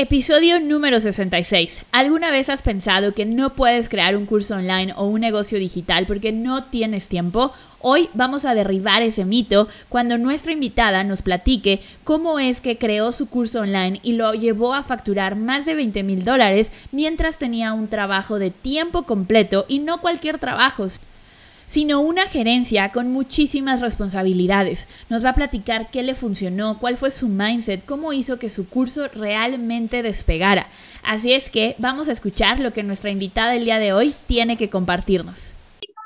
Episodio número 66. ¿Alguna vez has pensado que no puedes crear un curso online o un negocio digital porque no tienes tiempo? Hoy vamos a derribar ese mito cuando nuestra invitada nos platique cómo es que creó su curso online y lo llevó a facturar más de 20 mil dólares mientras tenía un trabajo de tiempo completo y no cualquier trabajo sino una gerencia con muchísimas responsabilidades. Nos va a platicar qué le funcionó, cuál fue su mindset, cómo hizo que su curso realmente despegara. Así es que vamos a escuchar lo que nuestra invitada el día de hoy tiene que compartirnos.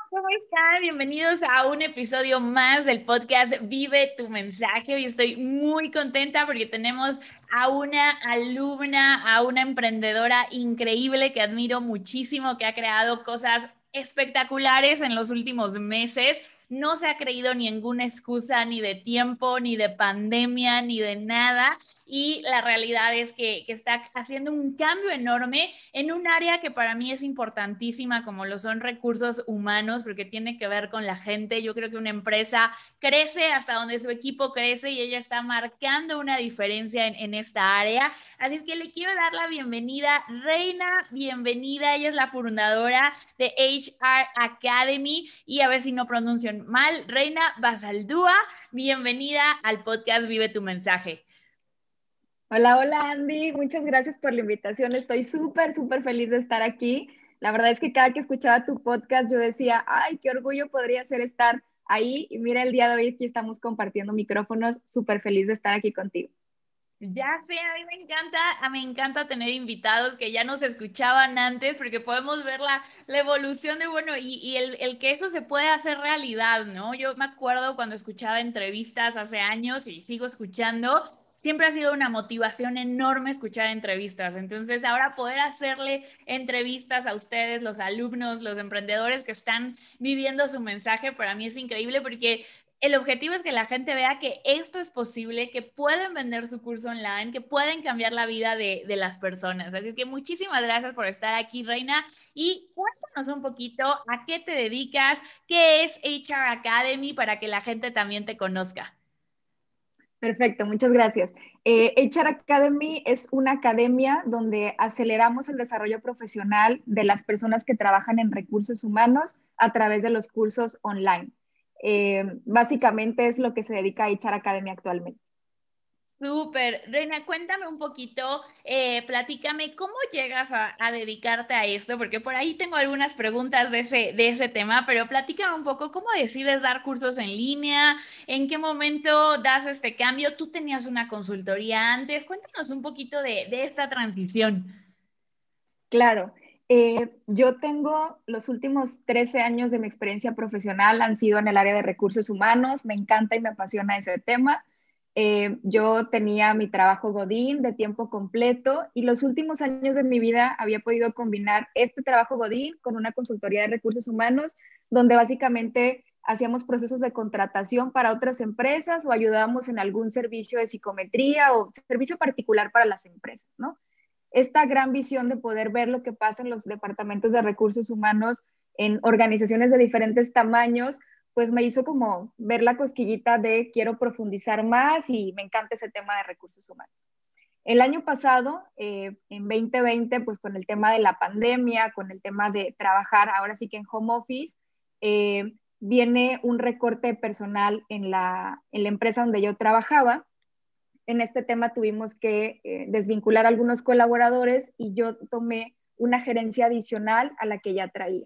¿Cómo están? Bienvenidos a un episodio más del podcast Vive tu mensaje. Hoy estoy muy contenta porque tenemos a una alumna, a una emprendedora increíble que admiro muchísimo, que ha creado cosas espectaculares en los últimos meses no se ha creído ninguna excusa ni de tiempo, ni de pandemia, ni de nada. Y la realidad es que, está haciendo un cambio enorme en un área que para mí es importantísima, como lo son recursos humanos, porque tiene que ver con la gente. Yo creo que una empresa crece hasta donde su equipo crece y ella está marcando una diferencia en, en esta área. Así es que le quiero dar la bienvenida. Reina, bienvenida. Ella es la fundadora de HR Academy y a ver si no pronuncio mal. Reina Basaldúa, bienvenida al podcast Vive tu mensaje. Hola, hola Andy, muchas gracias por la invitación. Estoy súper, súper feliz de estar aquí. La verdad es que cada que escuchaba tu podcast yo decía, ay, qué orgullo podría ser estar ahí. Y mira, el día de hoy aquí estamos compartiendo micrófonos, súper feliz de estar aquí contigo. Ya sé, a mí me encanta, a mí me encanta tener invitados que ya nos escuchaban antes porque podemos ver la, evolución de, bueno, y, el, que eso se puede hacer realidad, ¿no? Yo me acuerdo cuando escuchaba entrevistas hace años y sigo escuchando, siempre ha sido una motivación enorme escuchar entrevistas. Entonces, ahora poder hacerle entrevistas a ustedes, los alumnos, los emprendedores que están viviendo su mensaje, para mí es increíble porque el objetivo es que la gente vea que esto es posible, que pueden vender su curso online, que pueden cambiar la vida de, las personas. Así que muchísimas gracias por estar aquí, Reina. Y cuéntanos un poquito a qué te dedicas, qué es HR Academy para que la gente también te conozca. Perfecto, muchas gracias. Eh, HR Academy es una academia donde aceleramos el desarrollo profesional de las personas que trabajan en recursos humanos a través de los cursos online. Eh, básicamente es lo que se dedica a HR Academy actualmente. Súper. Reina, cuéntame un poquito, eh, platícame, ¿cómo llegas a, dedicarte a esto? Porque por ahí tengo algunas preguntas de ese, de ese tema, pero platícame un poco, ¿cómo decides dar cursos en línea? ¿En qué momento das este cambio? ¿Tú tenías una consultoría antes? Cuéntanos un poquito de, de esta transición. Claro. Eh, yo tengo los últimos 13 años de mi experiencia profesional han sido en el área de recursos humanos, me encanta y me apasiona ese tema. Eh, yo tenía mi trabajo Godín de tiempo completo y los últimos años de mi vida había podido combinar este trabajo Godín con una consultoría de recursos humanos, donde básicamente hacíamos procesos de contratación para otras empresas o ayudábamos en algún servicio de psicometría o servicio particular para las empresas, ¿no? Esta gran visión de poder ver lo que pasa en los departamentos de recursos humanos en organizaciones de diferentes tamaños, pues me hizo como ver la cosquillita de quiero profundizar más y me encanta ese tema de recursos humanos. El año pasado, eh, en 2020, pues con el tema de la pandemia, con el tema de trabajar ahora sí que en home office, eh, viene un recorte personal en la, en la empresa donde yo trabajaba en este tema tuvimos que eh, desvincular a algunos colaboradores y yo tomé una gerencia adicional a la que ya traía.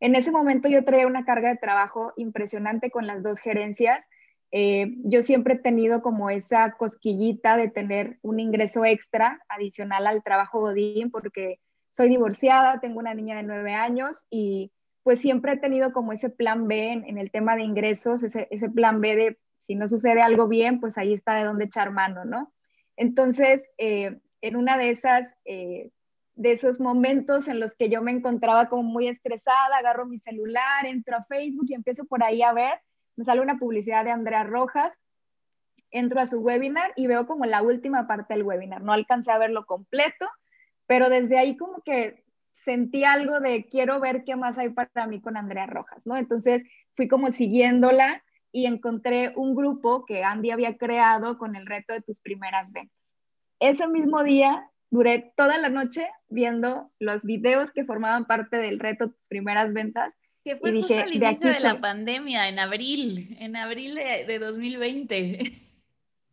En ese momento yo traía una carga de trabajo impresionante con las dos gerencias. Eh, yo siempre he tenido como esa cosquillita de tener un ingreso extra adicional al trabajo Godín porque soy divorciada, tengo una niña de nueve años y pues siempre he tenido como ese plan B en, el tema de ingresos, ese, ese plan B de si no sucede algo bien, pues ahí está de dónde echar mano, ¿no? Entonces, eh, en una de esas, eh, de esos momentos en los que yo me encontraba como muy estresada, agarro mi celular, entro a Facebook y empiezo por ahí a ver, me sale una publicidad de Andrea Rojas, entro a su webinar y veo como la última parte del webinar, no alcancé a verlo completo, pero desde ahí como que sentí algo de quiero ver qué más hay para mí con Andrea Rojas, ¿no? Entonces fui como siguiéndola y encontré un grupo que Andy había creado con el reto de tus primeras ventas. Ese mismo día duré toda la noche viendo los videos que formaban parte del reto Tus primeras ventas. Que fue y dije, al de, aquí de la pandemia, en abril, en abril de, de 2020.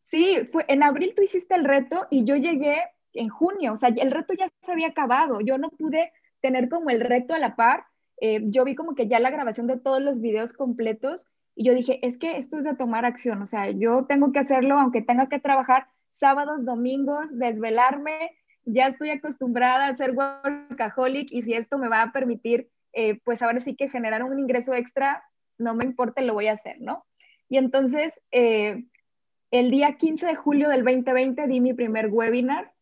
Sí, fue, en abril tú hiciste el reto y yo llegué en junio, o sea, el reto ya se había acabado, yo no pude tener como el reto a la par, eh, yo vi como que ya la grabación de todos los videos completos y yo dije, es que esto es de tomar acción, o sea, yo tengo que hacerlo aunque tenga que trabajar sábados, domingos, desvelarme, ya estoy acostumbrada a ser workaholic y si esto me va a permitir, eh, pues ahora sí que generar un ingreso extra, no me importa, lo voy a hacer, ¿no? Y entonces, eh, el día 15 de julio del 2020 di mi primer webinar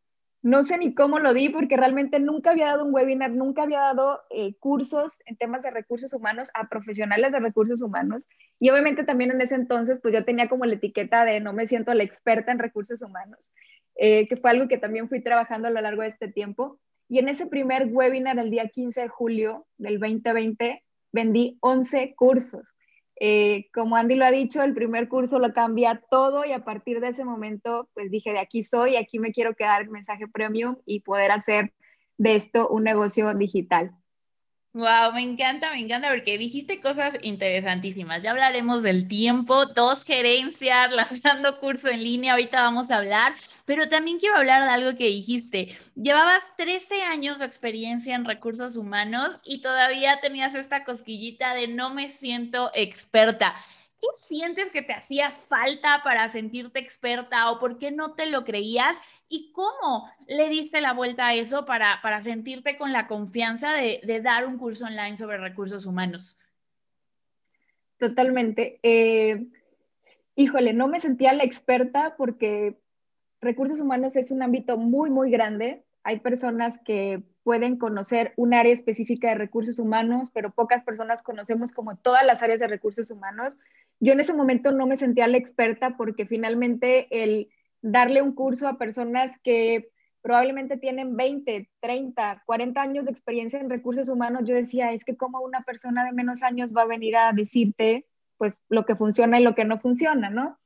no sé ni cómo lo di porque realmente nunca había dado un webinar, nunca había dado eh, cursos en temas de recursos humanos a profesionales de recursos humanos. Y obviamente también en ese entonces, pues yo tenía como la etiqueta de no me siento la experta en recursos humanos, eh, que fue algo que también fui trabajando a lo largo de este tiempo. Y en ese primer webinar, el día 15 de julio del 2020, vendí 11 cursos. Eh, como Andy lo ha dicho, el primer curso lo cambia todo y a partir de ese momento, pues dije, de aquí soy, aquí me quiero quedar mensaje premium y poder hacer de esto un negocio digital. Wow, me encanta, me encanta porque dijiste cosas interesantísimas. Ya hablaremos del tiempo, dos gerencias, lanzando curso en línea, ahorita vamos a hablar, pero también quiero hablar de algo que dijiste. Llevabas 13 años de experiencia en recursos humanos y todavía tenías esta cosquillita de no me siento experta. ¿Qué sientes que te hacía falta para sentirte experta o por qué no te lo creías? ¿Y cómo le diste la vuelta a eso para, para sentirte con la confianza de, dar un curso online sobre recursos humanos? Totalmente. Eh, híjole, no me sentía la experta porque recursos humanos es un ámbito muy, muy grande. Hay personas que pueden conocer un área específica de recursos humanos, pero pocas personas conocemos como todas las áreas de recursos humanos. Yo en ese momento no me sentía la experta porque finalmente el darle un curso a personas que probablemente tienen 20, 30, 40 años de experiencia en recursos humanos, yo decía, es que como una persona de menos años va a venir a decirte pues lo que funciona y lo que no funciona, ¿no?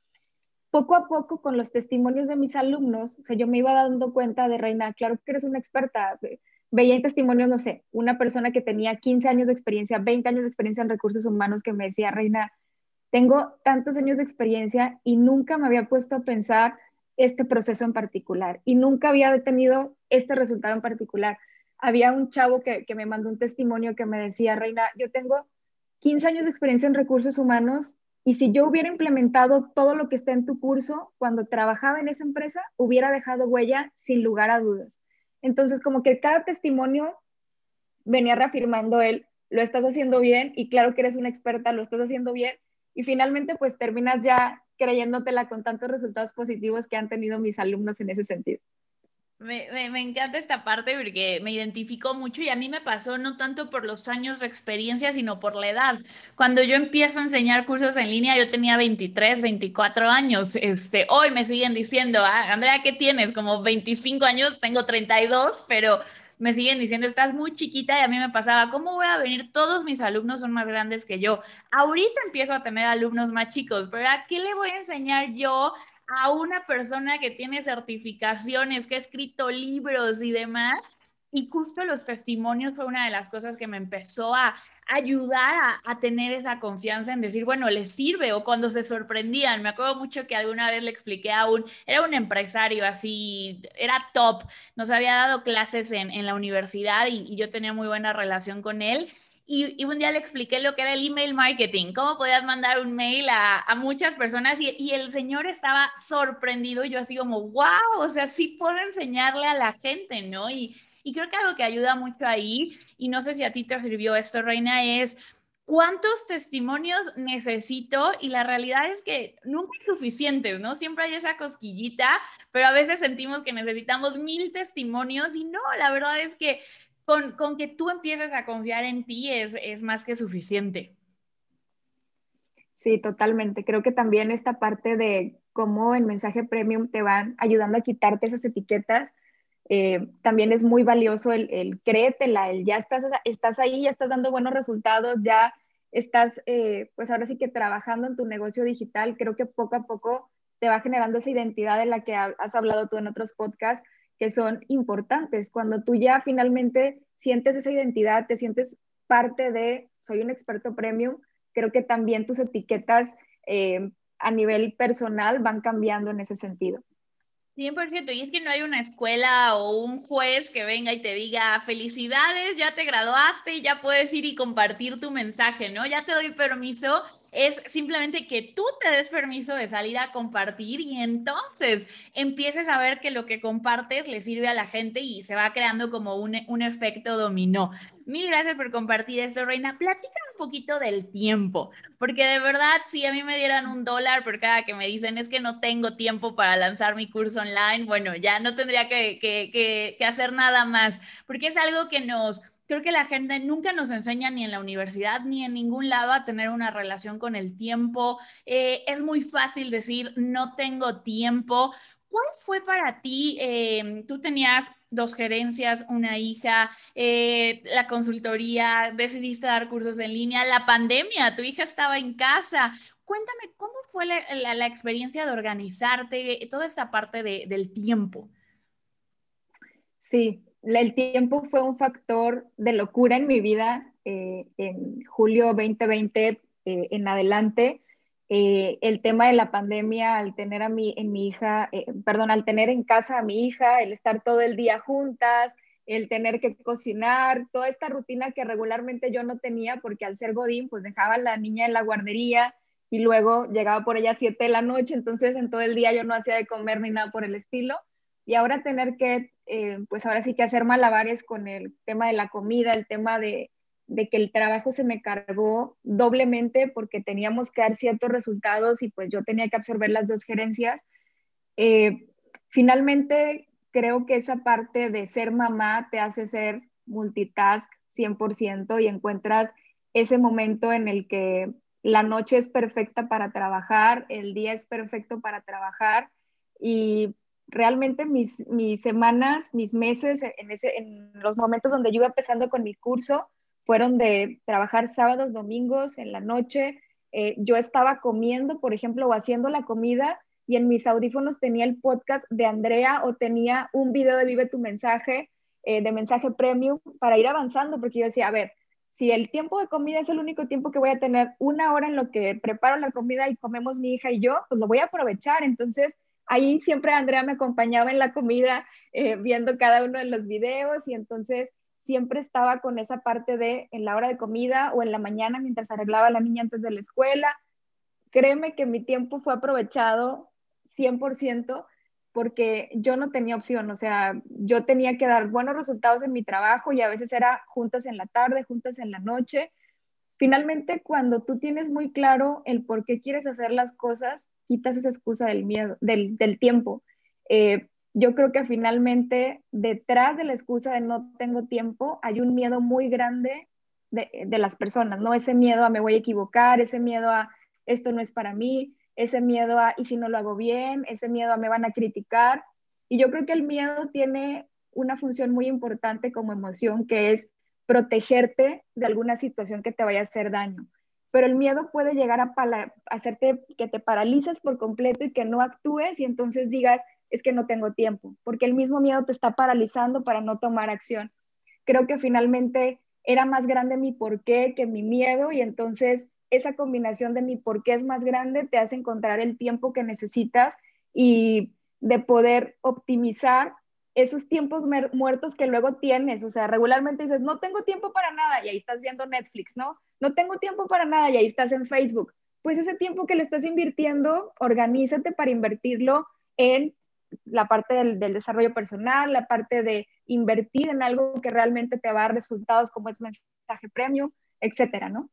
Poco a poco con los testimonios de mis alumnos, o sea, yo me iba dando cuenta de Reina, claro que eres una experta, veía en testimonios, no sé, una persona que tenía 15 años de experiencia, 20 años de experiencia en recursos humanos que me decía, Reina, tengo tantos años de experiencia y nunca me había puesto a pensar este proceso en particular y nunca había tenido este resultado en particular. Había un chavo que, que me mandó un testimonio que me decía, Reina, yo tengo 15 años de experiencia en recursos humanos y si yo hubiera implementado todo lo que está en tu curso cuando trabajaba en esa empresa, hubiera dejado huella sin lugar a dudas. Entonces, como que cada testimonio venía reafirmando él, lo estás haciendo bien y claro que eres una experta, lo estás haciendo bien. Y finalmente, pues terminas ya creyéndotela con tantos resultados positivos que han tenido mis alumnos en ese sentido. Me, me, encanta esta parte porque me identificó mucho y a mí me pasó no tanto por los años de experiencia, sino por la edad. Cuando yo empiezo a enseñar cursos en línea, yo tenía 23, 24 años. Este, hoy me siguen diciendo, ah, Andrea, ¿qué tienes? Como 25 años, tengo 32, pero me siguen diciendo, estás muy chiquita y a mí me pasaba, ¿cómo voy a venir? Todos mis alumnos son más grandes que yo. Ahorita empiezo a tener alumnos más chicos, pero ¿a qué le voy a enseñar yo a una persona que tiene certificaciones, que ha escrito libros y demás. Y justo los testimonios fue una de las cosas que me empezó a ayudar a, tener esa confianza en decir, bueno, les sirve o cuando se sorprendían. Me acuerdo mucho que alguna vez le expliqué a un, era un empresario así, era top, nos había dado clases en, la universidad y yo tenía muy buena relación con él y, un día le expliqué lo que era el email marketing, cómo podías mandar un mail a, muchas personas y, el señor estaba sorprendido y yo así como, wow, o sea, sí puedo enseñarle a la gente, ¿no? Y, y creo que algo que ayuda mucho ahí, y no sé si a ti te sirvió esto, Reina, es cuántos testimonios necesito y la realidad es que nunca es suficiente, ¿no? Siempre hay esa cosquillita, pero a veces sentimos que necesitamos mil testimonios y no, la verdad es que con, que tú empieces a confiar en ti es, más que suficiente. Sí, totalmente. Creo que también esta parte de cómo el mensaje premium te van ayudando a quitarte esas etiquetas, eh, también es muy valioso el, el, créetela, el ya estás, estás ahí, ya estás dando buenos resultados, ya estás, eh, pues ahora sí que trabajando en tu negocio digital, creo que poco a poco te va generando esa identidad de la que has hablado tú en otros podcasts, que son importantes. Cuando tú ya finalmente sientes esa identidad, te sientes parte de, soy un experto premium, creo que también tus etiquetas eh, a nivel personal van cambiando en ese sentido. 100%, y es que no hay una escuela o un juez que venga y te diga, felicidades, ya te graduaste y ya puedes ir y compartir tu mensaje, ¿no? Ya te doy permiso es simplemente que tú te des permiso de salir a compartir y entonces empieces a ver que lo que compartes le sirve a la gente y se va creando como un, un efecto dominó. Mil gracias por compartir esto, Reina. Platícame un poquito del tiempo, porque de verdad, si a mí me dieran un dólar por cada que me dicen es que no tengo tiempo para lanzar mi curso online, bueno, ya no tendría que, que, que hacer nada más, porque es algo que nos creo que la gente nunca nos enseña ni en la universidad ni en ningún lado a tener una relación con el tiempo. Eh, es muy fácil decir, no tengo tiempo. ¿Cuál fue para ti? Em, tú tenías dos gerencias, una hija, eh, la consultoría, decidiste dar cursos en línea, la pandemia, tu hija estaba en casa. Cuéntame, ¿cómo fue la, experiencia de organizarte, toda esta parte del tiempo? Sí, el tiempo fue un factor de locura en mi vida eh, en julio 2020 eh, en adelante. Eh, el tema de la pandemia, al tener a mi, en mi hija, perdón, al tener en casa a mi hija, el estar todo el día juntas, el tener que cocinar, toda esta rutina que regularmente yo no tenía porque al ser Godín, pues dejaba a la niña en la guardería y luego llegaba por ella a 7 de la noche, entonces en todo el día yo no hacía de comer ni nada por el estilo. Y ahora tener que eh, pues ahora sí que hacer malabares con el tema de la comida, el tema de, que el trabajo se me cargó doblemente porque teníamos que dar ciertos resultados y pues yo tenía que absorber las dos gerencias. Eh, finalmente, creo que esa parte de ser mamá te hace ser multitask 100% y encuentras ese momento en el que la noche es perfecta para trabajar, el día es perfecto para trabajar y realmente mis, mis semanas, mis meses, en, ese, en los momentos donde yo iba empezando con mi curso, fueron de trabajar sábados, domingos, en la noche. Eh, yo estaba comiendo, por ejemplo, o haciendo la comida y en mis audífonos tenía el podcast de Andrea o tenía un video de Vive tu mensaje, eh, de mensaje premium, para ir avanzando, porque yo decía, a ver, si el tiempo de comida es el único tiempo que voy a tener, una hora en lo que preparo la comida y comemos mi hija y yo, pues lo voy a aprovechar. Entonces, ahí siempre Andrea me acompañaba en la comida, eh, viendo cada uno de los videos y entonces siempre estaba con esa parte de en la hora de comida o en la mañana mientras arreglaba a la niña antes de la escuela. Créeme que mi tiempo fue aprovechado 100% porque yo no tenía opción, o sea, yo tenía que dar buenos resultados en mi trabajo y a veces era juntas en la tarde, juntas en la noche. Finalmente, cuando tú tienes muy claro el por qué quieres hacer las cosas, quitas esa excusa del miedo, del, tiempo. Eh, yo creo que finalmente detrás de la excusa de no tengo tiempo hay un miedo muy grande de, de, las personas, ¿no? Ese miedo a me voy a equivocar, ese miedo a esto no es para mí, ese miedo a y si no lo hago bien, ese miedo a me van a criticar. Y yo creo que el miedo tiene una función muy importante como emoción que es protegerte de alguna situación que te vaya a hacer daño pero el miedo puede llegar a hacerte que te paralices por completo y que no actúes y entonces digas, es que no tengo tiempo, porque el mismo miedo te está paralizando para no tomar acción. Creo que finalmente era más grande mi porqué que mi miedo y entonces esa combinación de mi porqué es más grande te hace encontrar el tiempo que necesitas y de poder optimizar esos tiempos muertos que luego tienes, o sea, regularmente dices, no tengo tiempo para nada y ahí estás viendo Netflix, ¿no? No tengo tiempo para nada y ahí estás en Facebook. Pues ese tiempo que le estás invirtiendo, organízate para invertirlo en la parte del, desarrollo personal, la parte de invertir en algo que realmente te va a dar resultados como es mensaje premium, etcétera, ¿no?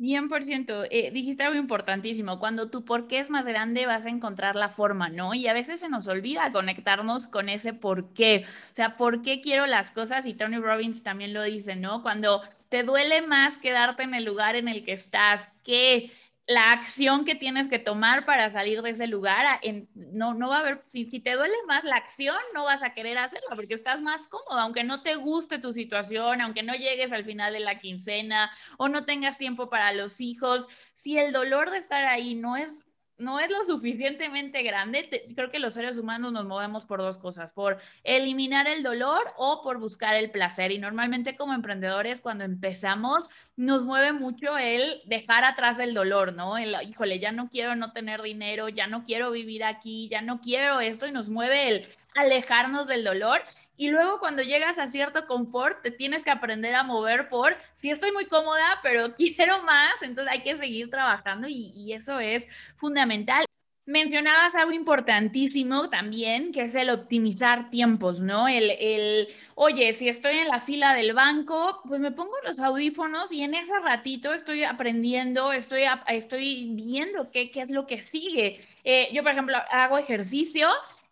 100%, eh, dijiste algo importantísimo, cuando tu por qué es más grande vas a encontrar la forma, ¿no? Y a veces se nos olvida conectarnos con ese por qué, o sea, ¿por qué quiero las cosas? Y Tony Robbins también lo dice, ¿no? Cuando te duele más quedarte en el lugar en el que estás, que la acción que tienes que tomar para salir de ese lugar, no, no va a haber, si, si, te duele más la acción, no vas a querer hacerla porque estás más cómodo, aunque no te guste tu situación, aunque no llegues al final de la quincena o no tengas tiempo para los hijos, si el dolor de estar ahí no es no es lo suficientemente grande, creo que los seres humanos nos movemos por dos cosas, por eliminar el dolor o por buscar el placer. Y normalmente como emprendedores, cuando empezamos, nos mueve mucho el dejar atrás el dolor, ¿no? El, híjole, ya no quiero no tener dinero, ya no quiero vivir aquí, ya no quiero esto y nos mueve el alejarnos del dolor. Y luego cuando llegas a cierto confort, te tienes que aprender a mover por, si estoy muy cómoda, pero quiero más, entonces hay que seguir trabajando y, eso es fundamental. Mencionabas algo importantísimo también, que es el optimizar tiempos, ¿no? El, el, oye, si estoy en la fila del banco, pues me pongo los audífonos y en ese ratito estoy aprendiendo, estoy, estoy viendo qué, qué es lo que sigue. Eh, yo, por ejemplo, hago ejercicio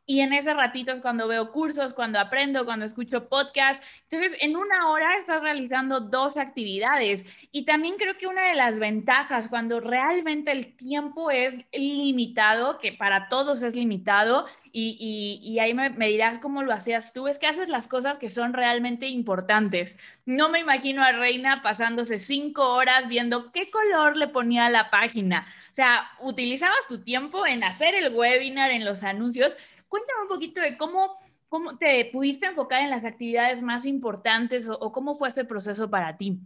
y en ese ratito es cuando veo cursos, cuando aprendo, cuando escucho podcasts. Entonces, en una hora estás realizando dos actividades. Y también creo que una de las ventajas cuando realmente el tiempo es limitado, que para todos es limitado, y, y, ahí me, me, dirás cómo lo hacías tú, es que haces las cosas que son realmente importantes. No me imagino a Reina pasándose cinco horas viendo qué color le ponía a la página. O sea, utilizabas tu tiempo en hacer el webinar, en los anuncios Cuéntame un poquito de cómo, cómo te pudiste enfocar en las actividades más importantes o, cómo fue ese proceso para ti.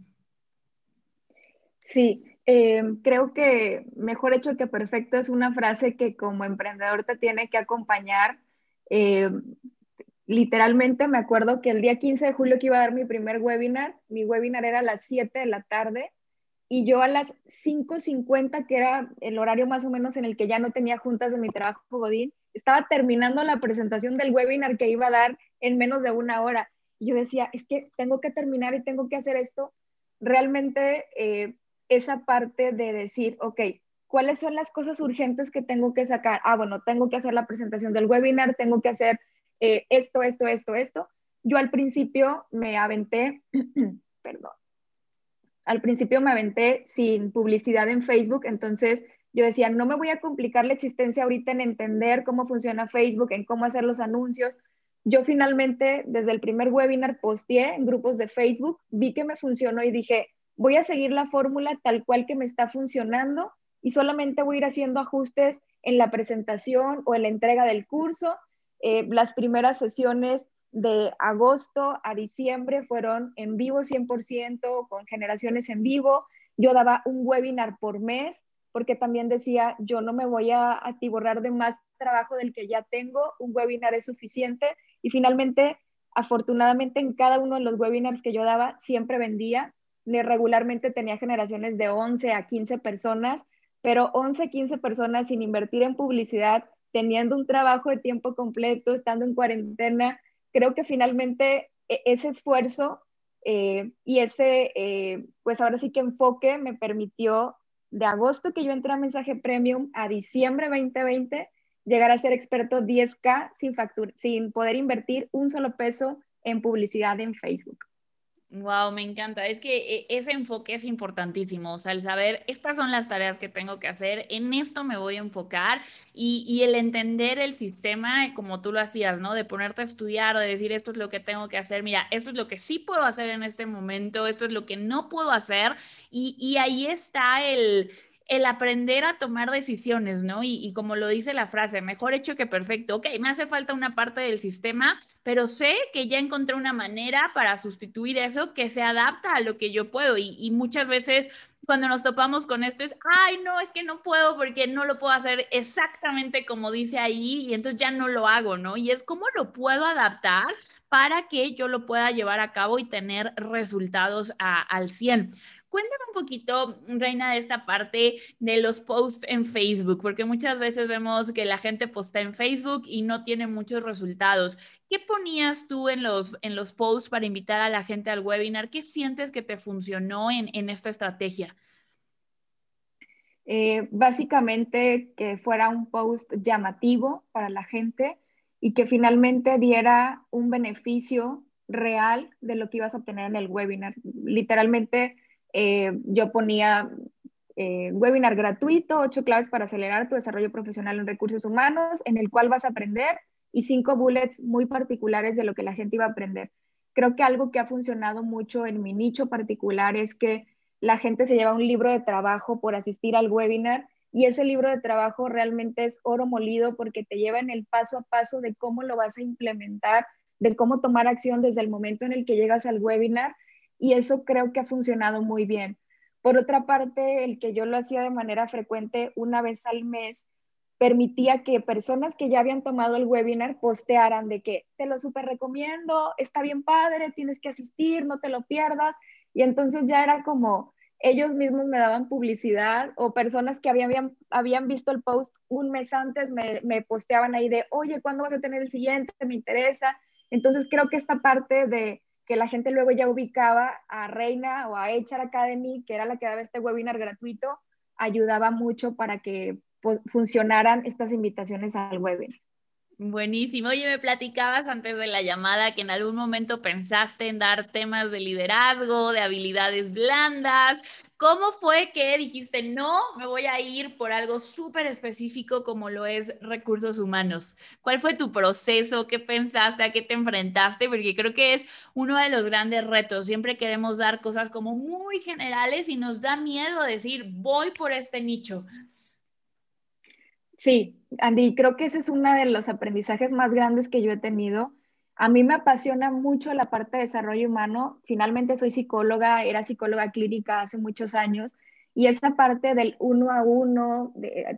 Sí, eh, creo que mejor hecho que perfecto es una frase que como emprendedor te tiene que acompañar. Eh, literalmente me acuerdo que el día 15 de julio que iba a dar mi primer webinar, mi webinar era a las 7 de la tarde y yo a las 5.50, que era el horario más o menos en el que ya no tenía juntas de mi trabajo Godín, estaba terminando la presentación del webinar que iba a dar en menos de una hora. Y yo decía, es que tengo que terminar y tengo que hacer esto. Realmente eh, esa parte de decir, ok, ¿cuáles son las cosas urgentes que tengo que sacar? Ah, bueno, tengo que hacer la presentación del webinar, tengo que hacer eh, esto, esto, esto, esto. Yo al principio me aventé, perdón, al principio me aventé sin publicidad en Facebook, entonces yo decía, no me voy a complicar la existencia ahorita en entender cómo funciona Facebook, en cómo hacer los anuncios. Yo finalmente, desde el primer webinar, posteé en grupos de Facebook, vi que me funcionó y dije, voy a seguir la fórmula tal cual que me está funcionando y solamente voy a ir haciendo ajustes en la presentación o en la entrega del curso. Eh, las primeras sesiones de agosto a diciembre fueron en vivo 100%, con generaciones en vivo. Yo daba un webinar por mes porque también decía, yo no me voy a atiborrar de más trabajo del que ya tengo, un webinar es suficiente y finalmente, afortunadamente en cada uno de los webinars que yo daba, siempre vendía, regularmente tenía generaciones de 11 a 15 personas, pero 11, 15 personas sin invertir en publicidad, teniendo un trabajo de tiempo completo, estando en cuarentena, creo que finalmente e-, ese esfuerzo eh, y ese, eh, pues ahora sí que enfoque me permitió de agosto que yo entré a Mensaje Premium a diciembre 2020, llegar a ser experto 10K sin, sin poder invertir un solo peso en publicidad en Facebook. Wow, me encanta. Es que eh, ese enfoque es importantísimo. O sea, el saber, estas son las tareas que tengo que hacer, en esto me voy a enfocar y, y, el entender el sistema, como tú lo hacías, ¿no? De ponerte a estudiar, de decir, esto es lo que tengo que hacer, mira, esto es lo que sí puedo hacer en este momento, esto es lo que no puedo hacer. Y, y ahí está el el aprender a tomar decisiones, ¿no? Y, como lo dice la frase, mejor hecho que perfecto. Ok, me hace falta una parte del sistema, pero sé que ya encontré una manera para sustituir eso que se adapta a lo que yo puedo. Y, y muchas veces cuando nos topamos con esto es, ay, no, es que no puedo porque no lo puedo hacer exactamente como dice ahí y entonces ya no lo hago, ¿no? Y es cómo lo puedo adaptar para que yo lo pueda llevar a cabo y tener resultados al 100. Cuéntame un poquito, Reina, de esta parte de los posts en Facebook, porque muchas veces vemos que la gente posta en Facebook y no tiene muchos resultados. ¿Qué ponías tú en los, en los posts para invitar a la gente al webinar? ¿Qué sientes que te funcionó en, esta estrategia? Eh, básicamente que fuera un post llamativo para la gente y que finalmente diera un beneficio real de lo que ibas a obtener en el webinar. Literalmente eh, yo ponía eh, webinar gratuito, ocho claves para acelerar tu desarrollo profesional en recursos humanos, en el cual vas a aprender y cinco bullets muy particulares de lo que la gente iba a aprender. Creo que algo que ha funcionado mucho en mi nicho particular es que la gente se lleva un libro de trabajo por asistir al webinar y ese libro de trabajo realmente es oro molido porque te lleva en el paso a paso de cómo lo vas a implementar, de cómo tomar acción desde el momento en el que llegas al webinar y eso creo que ha funcionado muy bien. Por otra parte, el que yo lo hacía de manera frecuente una vez al mes, permitía que personas que ya habían tomado el webinar postearan de que te lo súper recomiendo, está bien padre, tienes que asistir, no te lo pierdas. Y entonces ya era como, ellos mismos me daban publicidad o personas que habían, habían visto el post un mes antes me, me posteaban ahí de, oye, ¿cuándo vas a tener el siguiente? Me interesa. Entonces creo que esta parte de que la gente luego ya ubicaba a Reina o a HR Academy, que era la que daba este webinar gratuito, ayudaba mucho para que pues, funcionaran estas invitaciones al webinar. Buenísimo. Oye, me platicabas antes de la llamada que en algún momento pensaste en dar temas de liderazgo, de habilidades blandas. ¿Cómo fue que dijiste, no, me voy a ir por algo súper específico como lo es recursos humanos? ¿Cuál fue tu proceso? ¿Qué pensaste? ¿A qué te enfrentaste? Porque creo que es uno de los grandes retos. Siempre queremos dar cosas como muy generales y nos da miedo decir, voy por este nicho. Sí, Andy, creo que ese es uno de los aprendizajes más grandes que yo he tenido. A mí me apasiona mucho la parte de desarrollo humano. Finalmente soy psicóloga, era psicóloga clínica hace muchos años y esa parte del uno a uno,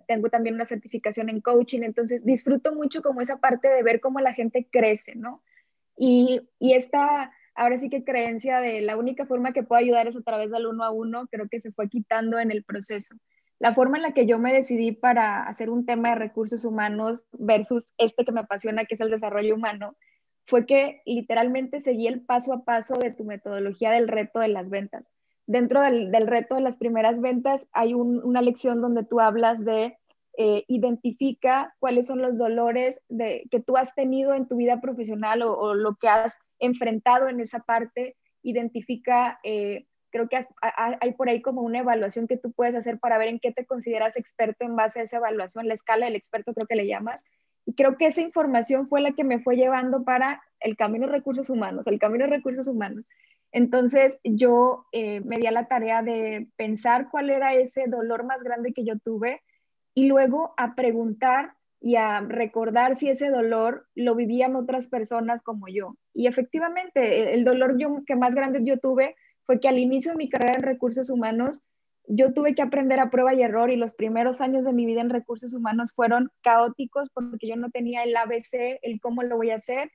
tengo también una certificación en coaching, entonces disfruto mucho como esa parte de ver cómo la gente crece, ¿no? Y, y esta, ahora sí que creencia de la única forma que puedo ayudar es a través del uno a uno, creo que se fue quitando en el proceso la forma en la que yo me decidí para hacer un tema de recursos humanos versus este que me apasiona, que es el desarrollo humano, fue que literalmente seguí el paso a paso de tu metodología del reto de las ventas. Dentro del, reto de las primeras ventas hay una lección donde tú hablas de eh, identifica cuáles son los dolores que tú has tenido en tu vida profesional o, lo que has enfrentado en esa parte, identifica eh, creo que hay por ahí como una evaluación que tú puedes hacer para ver en qué te consideras experto en base a esa evaluación, la escala del experto creo que le llamas. Y creo que esa información fue la que me fue llevando para el camino de recursos humanos, el camino de recursos humanos. Entonces yo eh, me di a la tarea de pensar cuál era ese dolor más grande que yo tuve y luego a preguntar y a recordar si ese dolor lo vivían otras personas como yo. Y efectivamente, el dolor yo, que más grande yo tuve fue que al inicio de mi carrera en recursos humanos, yo tuve que aprender a prueba y error y los primeros años de mi vida en recursos humanos fueron caóticos porque yo no tenía el ABC, el cómo lo voy a hacer.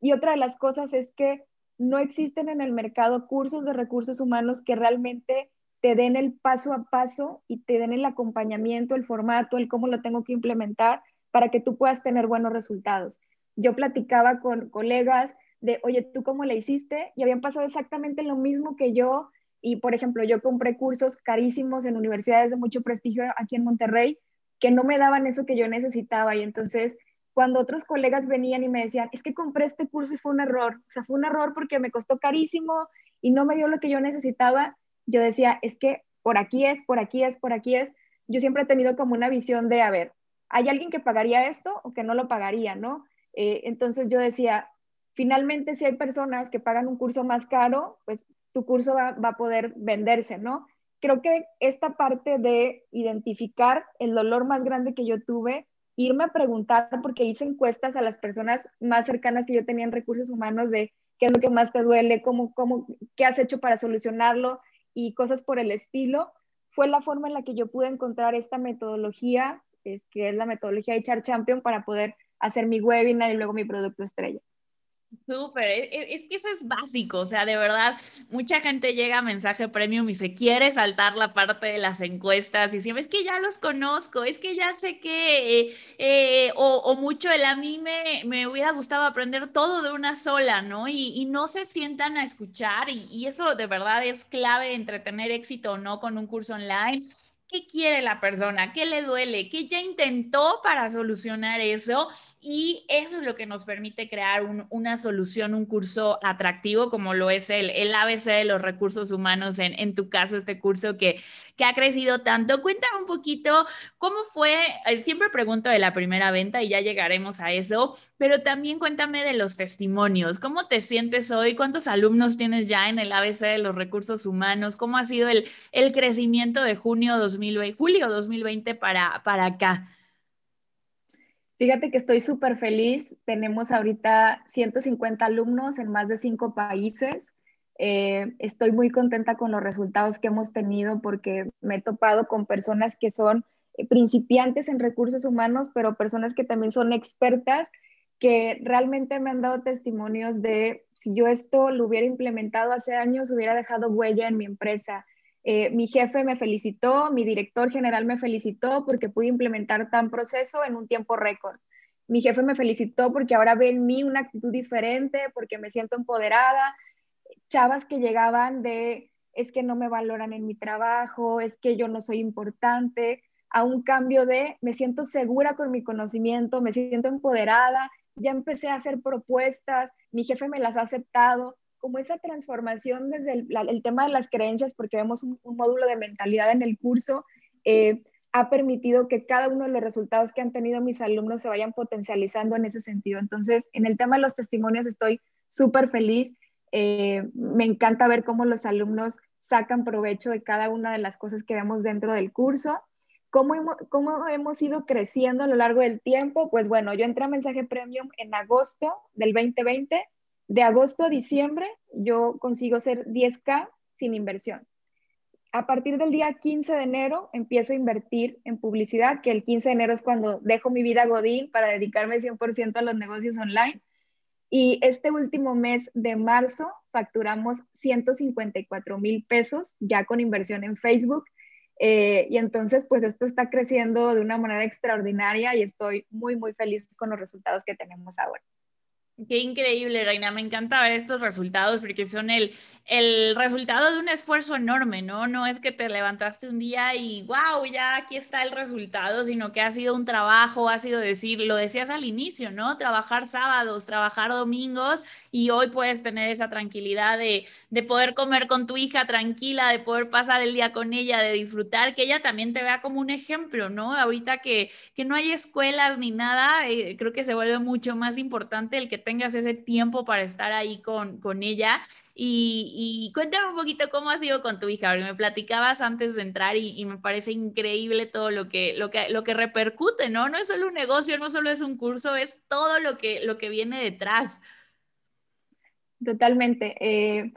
Y otra de las cosas es que no existen en el mercado cursos de recursos humanos que realmente te den el paso a paso y te den el acompañamiento, el formato, el cómo lo tengo que implementar para que tú puedas tener buenos resultados. Yo platicaba con colegas de, oye, ¿tú cómo le hiciste? Y habían pasado exactamente lo mismo que yo. Y, por ejemplo, yo compré cursos carísimos en universidades de mucho prestigio aquí en Monterrey que no me daban eso que yo necesitaba. Y entonces, cuando otros colegas venían y me decían, es que compré este curso y fue un error, o sea, fue un error porque me costó carísimo y no me dio lo que yo necesitaba, yo decía, es que por aquí es, por aquí es, por aquí es. Yo siempre he tenido como una visión de, a ver, ¿hay alguien que pagaría esto o que no lo pagaría, no? Eh, entonces yo decía, finalmente si hay personas que pagan un curso más caro, pues tu curso va, a poder venderse, ¿no? Creo que esta parte de identificar el dolor más grande que yo tuve, irme a preguntar, porque hice encuestas a las personas más cercanas que yo tenía en recursos humanos de qué es lo que más te duele, cómo, cómo, qué has hecho para solucionarlo y cosas por el estilo, fue la forma en la que yo pude encontrar esta metodología, es que es la metodología de HR Champion para poder hacer mi webinar y luego mi producto estrella. Súper, e, e, es, que eso es básico, o sea, de verdad, mucha gente llega a mensaje premium y se quiere saltar la parte de las encuestas y siempre es que ya los conozco, es que ya sé que, eh, eh, o, mucho el a mí me, me, hubiera gustado aprender todo de una sola, ¿no? Y, no se sientan a escuchar y, y eso de verdad es clave entre tener éxito o no con un curso online. Qué quiere la persona, qué le duele, qué ya intentó para solucionar eso y eso es lo que nos permite crear una solución, un curso atractivo como lo es el, el ABC de los recursos humanos, en, en tu caso este curso que, que ha crecido tanto. Cuéntame un poquito cómo fue, eh, siempre pregunto de la primera venta y ya llegaremos a eso, pero también cuéntame de los testimonios, cómo te sientes hoy, cuántos alumnos tienes ya en el ABC de los recursos humanos, cómo ha sido el, el crecimiento de junio 2020 2020, julio 2020 para, para acá? Fíjate que estoy súper feliz. Tenemos ahorita 150 alumnos en más de cinco países. Eh, estoy muy contenta con los resultados que hemos tenido porque me he topado con personas que son eh, principiantes en recursos humanos, pero personas que también son expertas, que realmente me han dado testimonios de si yo esto lo hubiera implementado hace años, hubiera dejado huella en mi empresa. Eh, mi jefe me felicitó, mi director general me felicitó porque pude implementar tan proceso en un tiempo récord. Mi jefe me felicitó porque ahora ve en mí una actitud diferente, porque me siento empoderada. Chavas que llegaban de, es que no me valoran en mi trabajo, es que yo no soy importante, a un cambio de, me siento segura con mi conocimiento, me siento empoderada, ya empecé a hacer propuestas, mi jefe me las ha aceptado, como esa transformación desde el, tema de las creencias, porque vemos un, módulo de mentalidad en el curso, eh, ha permitido que cada uno de los resultados que han tenido mis alumnos se vayan potencializando en ese sentido. Entonces, en el tema de los testimonios estoy súper feliz. Eh, me encanta ver cómo los alumnos sacan provecho de cada una de las cosas que vemos dentro del curso. ¿Cómo hemos, ¿Cómo hemos ido creciendo a lo largo del tiempo? Pues bueno, yo entré a Mensaje Premium en agosto del 2020 de agosto a diciembre yo consigo ser 10K sin inversión. A partir del día 15 de enero empiezo a invertir en publicidad, que el 15 de enero es cuando dejo mi vida Godín para dedicarme 100% a los negocios online. Y este último mes de marzo facturamos 154 mil pesos ya con inversión en Facebook. Eh, y entonces, pues esto está creciendo de una manera extraordinaria y estoy muy, muy feliz con los resultados que tenemos ahora. Qué increíble, Reina. Me encanta ver estos resultados porque son el, el resultado de un esfuerzo enorme, ¿no? No es que te levantaste un día y, wow, ya aquí está el resultado, sino que ha sido un trabajo, ha sido decir, lo decías al inicio, ¿no? Trabajar sábados, trabajar domingos y hoy puedes tener esa tranquilidad de, de poder comer con tu hija tranquila, de poder pasar el día con ella, de disfrutar, que ella también te vea como un ejemplo, ¿no? Ahorita que, que no hay escuelas ni nada, eh, creo que se vuelve mucho más importante el que tengas ese tiempo para estar ahí con, con ella. Y, cuéntame un poquito cómo has sido con tu hija, porque me platicabas antes de entrar y, me parece increíble todo lo que, lo, que, lo que repercute, ¿no? No es solo un negocio, no solo es un curso, es todo lo que, lo que viene detrás. Totalmente. Eh,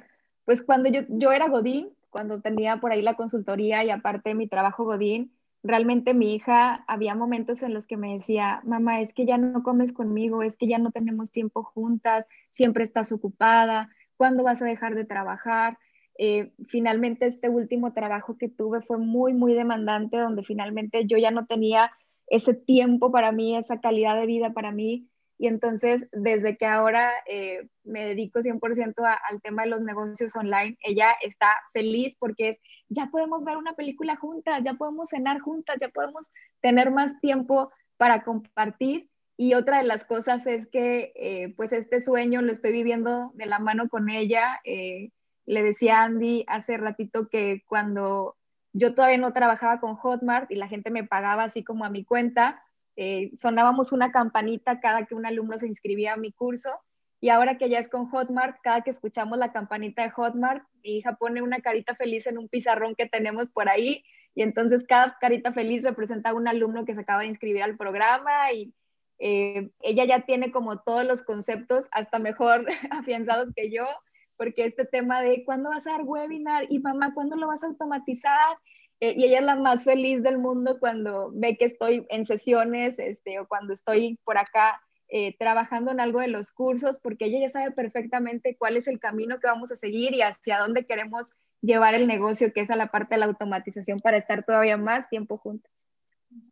pues cuando yo, yo era Godín, cuando tenía por ahí la consultoría y aparte mi trabajo Godín, realmente mi hija, había momentos en los que me decía, mamá, es que ya no comes conmigo, es que ya no tenemos tiempo juntas, siempre estás ocupada, ¿cuándo vas a dejar de trabajar? Eh, finalmente este último trabajo que tuve fue muy, muy demandante, donde finalmente yo ya no tenía ese tiempo para mí, esa calidad de vida para mí. Y entonces, desde que ahora eh, me dedico 100% al tema de los negocios online, ella está feliz porque es, ya podemos ver una película juntas, ya podemos cenar juntas, ya podemos tener más tiempo para compartir. Y otra de las cosas es que, eh, pues, este sueño lo estoy viviendo de la mano con ella. Eh, le decía a Andy hace ratito que cuando yo todavía no trabajaba con Hotmart y la gente me pagaba así como a mi cuenta, eh, sonábamos una campanita cada que un alumno se inscribía a mi curso y ahora que ya es con Hotmart, cada que escuchamos la campanita de Hotmart, mi hija pone una carita feliz en un pizarrón que tenemos por ahí y entonces cada carita feliz representa a un alumno que se acaba de inscribir al programa y eh, ella ya tiene como todos los conceptos hasta mejor afianzados que yo, porque este tema de cuándo vas a dar webinar y mamá, ¿cuándo lo vas a automatizar? Eh, y ella es la más feliz del mundo cuando ve que estoy en sesiones este, o cuando estoy por acá eh, trabajando en algo de los cursos, porque ella ya sabe perfectamente cuál es el camino que vamos a seguir y hacia dónde queremos llevar el negocio, que es a la parte de la automatización para estar todavía más tiempo juntos.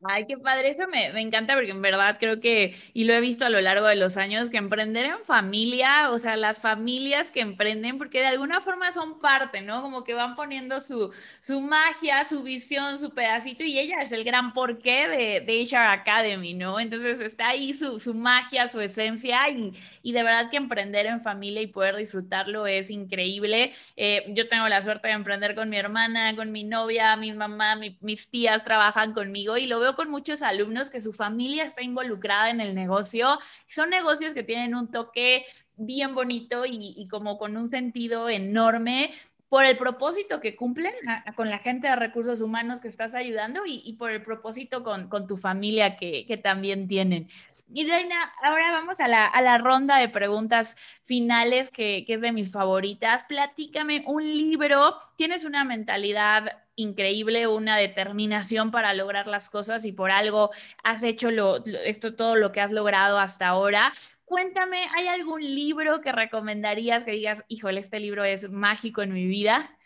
Ay, qué padre, eso me, me, encanta porque en verdad creo que, y lo he visto a lo largo de los años, que emprender en familia, o sea, las familias que emprenden, porque de alguna forma son parte, ¿no? Como que van poniendo su, su magia, su visión, su pedacito, y ella es el gran porqué de, de HR Academy, ¿no? Entonces está ahí su, su magia, su esencia, y, y, de verdad que emprender en familia y poder disfrutarlo es increíble. Eh, yo tengo la suerte de emprender con mi hermana, con mi novia, mi mamá, mis tías trabajan conmigo y lo veo con muchos alumnos que su familia está involucrada en el negocio. Son negocios que tienen un toque bien bonito y, como con un sentido enorme por el propósito que cumplen con la gente de recursos humanos que estás ayudando y, por el propósito con, tu familia que, también tienen. Y Reina, ahora vamos a la, ronda de preguntas finales que, que es de mis favoritas. Platícame un libro, tienes una mentalidad increíble, una determinación para lograr las cosas y por algo has hecho lo, esto todo lo que has logrado hasta ahora. Cuéntame, ¿hay algún libro que recomendarías que digas, híjole, este libro es mágico en mi vida?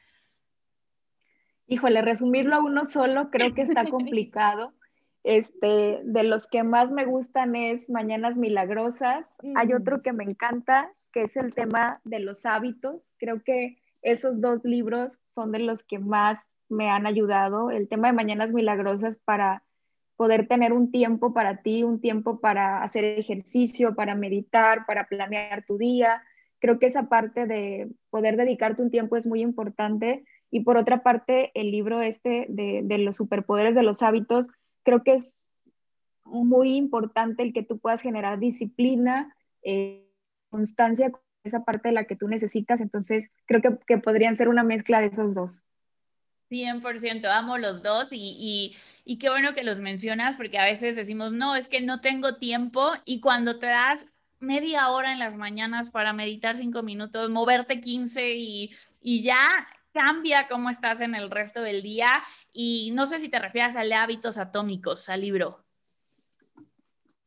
Híjole, resumirlo a uno solo creo que está complicado. Este, de los que más me gustan es Mañanas Milagrosas. Hay otro que me encanta, que es el tema de los hábitos. Creo que esos dos libros son de los que más me han ayudado. El tema de Mañanas Milagrosas para poder tener un tiempo para ti, un tiempo para hacer ejercicio, para meditar, para planear tu día. Creo que esa parte de poder dedicarte un tiempo es muy importante. Y por otra parte, el libro este de, los superpoderes de los hábitos, creo que es muy importante el que tú puedas generar disciplina, eh, constancia, esa parte de la que tú necesitas. Entonces, creo que, que podrían ser una mezcla de esos dos. 100%, amo los dos y, qué bueno que los mencionas porque a veces decimos, no, es que no tengo tiempo y cuando te das media hora en las mañanas para meditar cinco minutos, moverte 15 y, y ya cambia cómo estás en el resto del día y no sé si te refieres al de hábitos atómicos, al libro.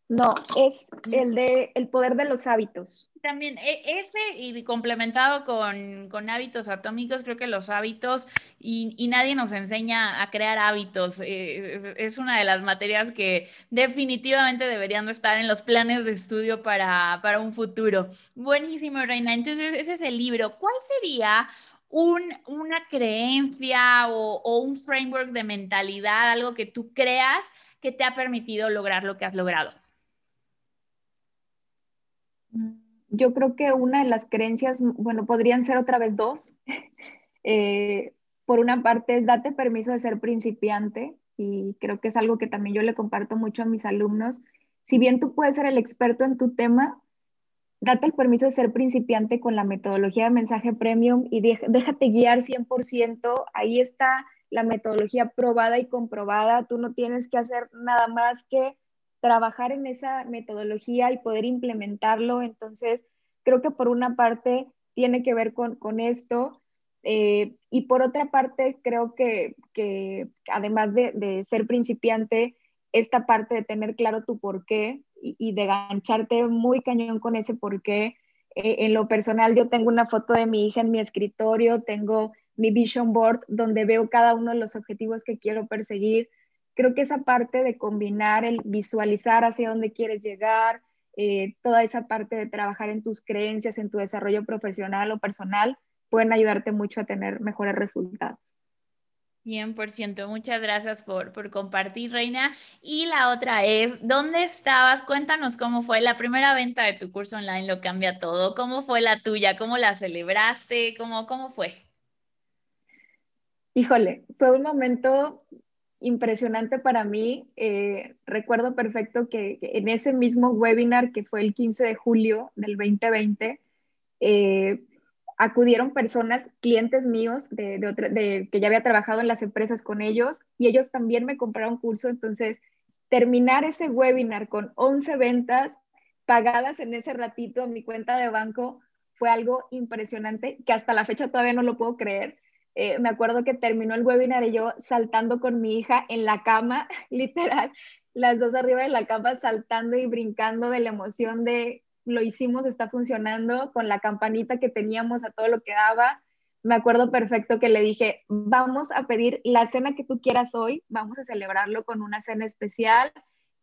No, es el de el poder de los hábitos también e, ese y complementado con, hábitos atómicos, creo que los hábitos y, nadie nos enseña a crear hábitos. Eh, es, una de las materias que definitivamente deberían estar en los planes de estudio para, un futuro. Buenísimo, Reina. Entonces, ese es el libro. ¿Cuál sería una creencia o, o un framework de mentalidad, algo que tú creas que te ha permitido lograr lo que has logrado? Yo creo que una de las creencias, bueno, podrían ser otra vez dos. Eh, por una parte es date permiso de ser principiante y creo que es algo que también yo le comparto mucho a mis alumnos. Si bien tú puedes ser el experto en tu tema, date el permiso de ser principiante con la metodología de mensaje premium y déjate guiar 100%. Ahí está la metodología probada y comprobada. Tú no tienes que hacer nada más que trabajar en esa metodología y poder implementarlo. Entonces, creo que por una parte tiene que ver con, esto. Eh, y por otra parte, creo que, además de, ser principiante, esta parte de tener claro tu por qué y, de gancharte muy cañón con ese por qué. Eh, en lo personal, yo tengo una foto de mi hija en mi escritorio, tengo mi vision board donde veo cada uno de los objetivos que quiero perseguir creo que esa parte de combinar el visualizar hacia dónde quieres llegar, eh, toda esa parte de trabajar en tus creencias, en tu desarrollo profesional o personal, pueden ayudarte mucho a tener mejores resultados. 100%, muchas gracias por, por, compartir, Reina. Y la otra es, ¿dónde estabas? Cuéntanos cómo fue la primera venta de tu curso online, lo cambia todo. ¿Cómo fue la tuya? ¿Cómo la celebraste? ¿Cómo, cómo fue? Híjole, fue un momento impresionante para mí. Eh, recuerdo perfecto que, en ese mismo webinar, que fue el 15 de julio del 2020, eh, acudieron personas, clientes míos, de, que ya había trabajado en las empresas con ellos, y ellos también me compraron curso. Entonces, terminar ese webinar con 11 ventas pagadas en ese ratito en mi cuenta de banco fue algo impresionante, que hasta la fecha todavía no lo puedo creer eh, me acuerdo que terminó el webinar y yo saltando con mi hija en la cama, literal, las dos arriba de la cama saltando y brincando de la emoción de lo hicimos, está funcionando, con la campanita que teníamos a todo lo que daba. Me acuerdo perfecto que le dije, vamos a pedir la cena que tú quieras hoy, vamos a celebrarlo con una cena especial,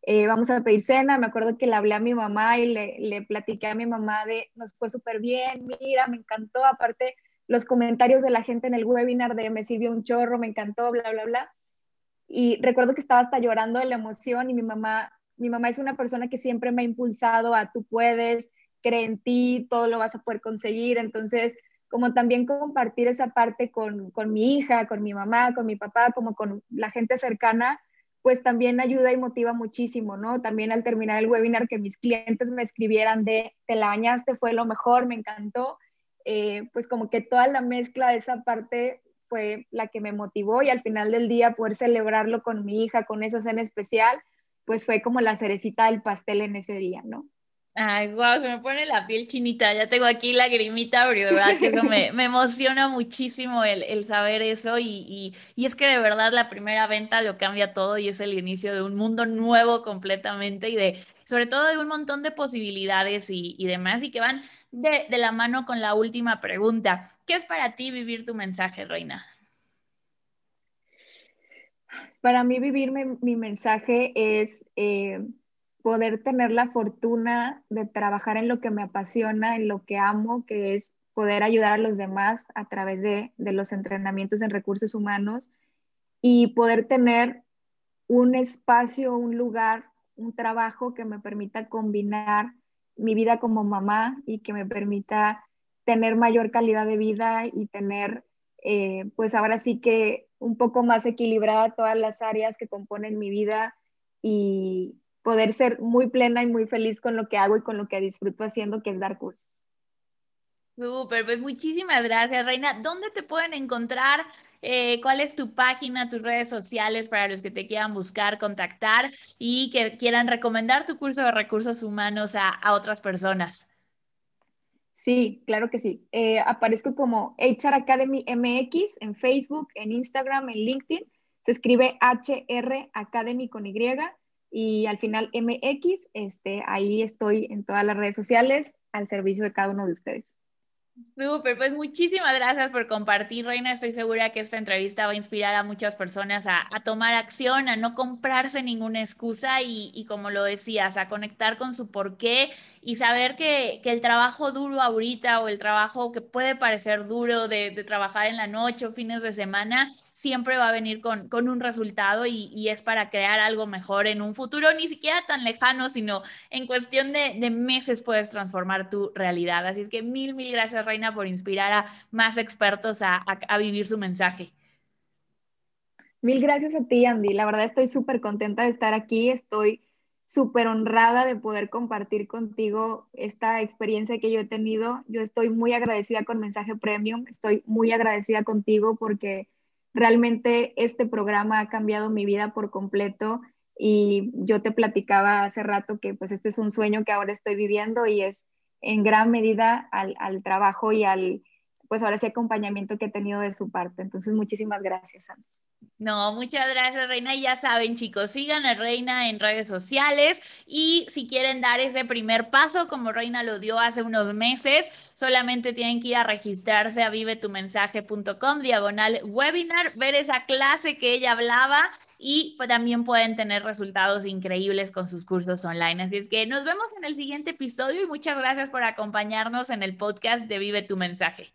eh, vamos a pedir cena. Me acuerdo que le hablé a mi mamá y le, le platiqué a mi mamá de, nos fue súper bien, mira, me encantó, aparte los comentarios de la gente en el webinar de me sirvió un chorro, me encantó, bla, bla, bla. Y recuerdo que estaba hasta llorando de la emoción y mi mamá, mi mamá es una persona que siempre me ha impulsado a tú puedes, cree en ti, todo lo vas a poder conseguir. Entonces, como también compartir esa parte con, con mi hija, con mi mamá, con mi papá, como con la gente cercana, pues también ayuda y motiva muchísimo, ¿no? También al terminar el webinar que mis clientes me escribieran de, te la bañaste, fue lo mejor, me encantó eh, pues como que toda la mezcla de esa parte fue la que me motivó y al final del día poder celebrarlo con mi hija, con esa cena especial, pues fue como la cerecita del pastel en ese día, ¿no? Ay, guau, se me pone la piel chinita, ya tengo aquí la grimita, pero de verdad que eso me, me emociona muchísimo el, el saber eso y, y, y, es que de verdad la primera venta lo cambia todo y es el inicio de un mundo nuevo completamente y de, sobre todo de un montón de posibilidades y, y demás y que van de, de la mano con la última pregunta. ¿Qué es para ti vivir tu mensaje, Reina? Para mí vivir mi, mensaje es... Eh, poder tener la fortuna de trabajar en lo que me apasiona, en lo que amo, que es poder ayudar a los demás a través de, los entrenamientos en recursos humanos y poder tener un espacio, un lugar, un trabajo que me permita combinar mi vida como mamá y que me permita tener mayor calidad de vida y tener, eh, pues ahora sí que un poco más equilibrada todas las áreas que componen mi vida y, poder ser muy plena y muy feliz con lo que hago y con lo que disfruto haciendo, que es dar cursos. Súper, pues muchísimas gracias, Reina. ¿Dónde te pueden encontrar? Eh, ¿Cuál es tu página, tus redes sociales para los que te quieran buscar, contactar y que quieran recomendar tu curso de recursos humanos a, otras personas? Sí, claro que sí. Eh, aparezco como HR Academy MX en Facebook, en Instagram, en LinkedIn. Se escribe HR Academy con Y y al final MX, este, ahí estoy en todas las redes sociales al servicio de cada uno de ustedes. Súper, pues muchísimas gracias por compartir, Reina. Estoy segura que esta entrevista va a inspirar a muchas personas a, a tomar acción, a no comprarse ninguna excusa y, y, como lo decías, a conectar con su porqué y saber que, que, el trabajo duro ahorita o el trabajo que puede parecer duro de, de trabajar en la noche o fines de semana siempre va a venir con, con un resultado y, y, es para crear algo mejor en un futuro, ni siquiera tan lejano, sino en cuestión de, de meses puedes transformar tu realidad. Así es que mil, mil gracias, Reina, por inspirar a más expertos a, a, a vivir su mensaje. Mil gracias a ti, Andy. La verdad estoy súper contenta de estar aquí. Estoy súper honrada de poder compartir contigo esta experiencia que yo he tenido. Yo estoy muy agradecida con Mensaje Premium. Estoy muy agradecida contigo porque Realmente este programa ha cambiado mi vida por completo y yo te platicaba hace rato que pues este es un sueño que ahora estoy viviendo y es en gran medida al, al trabajo y al, pues ahora ese acompañamiento que he tenido de su parte. Entonces, muchísimas gracias, Ana. No, muchas gracias, Reina. Y ya saben, chicos, sigan a Reina en redes sociales y si quieren dar ese primer paso, como Reina lo dio hace unos meses, solamente tienen que ir a registrarse a vivetumensaje.com, diagonal webinar, ver esa clase que ella hablaba y pues, también pueden tener resultados increíbles con sus cursos online. Así es que nos vemos en el siguiente episodio y muchas gracias por acompañarnos en el podcast de Vive tu Mensaje.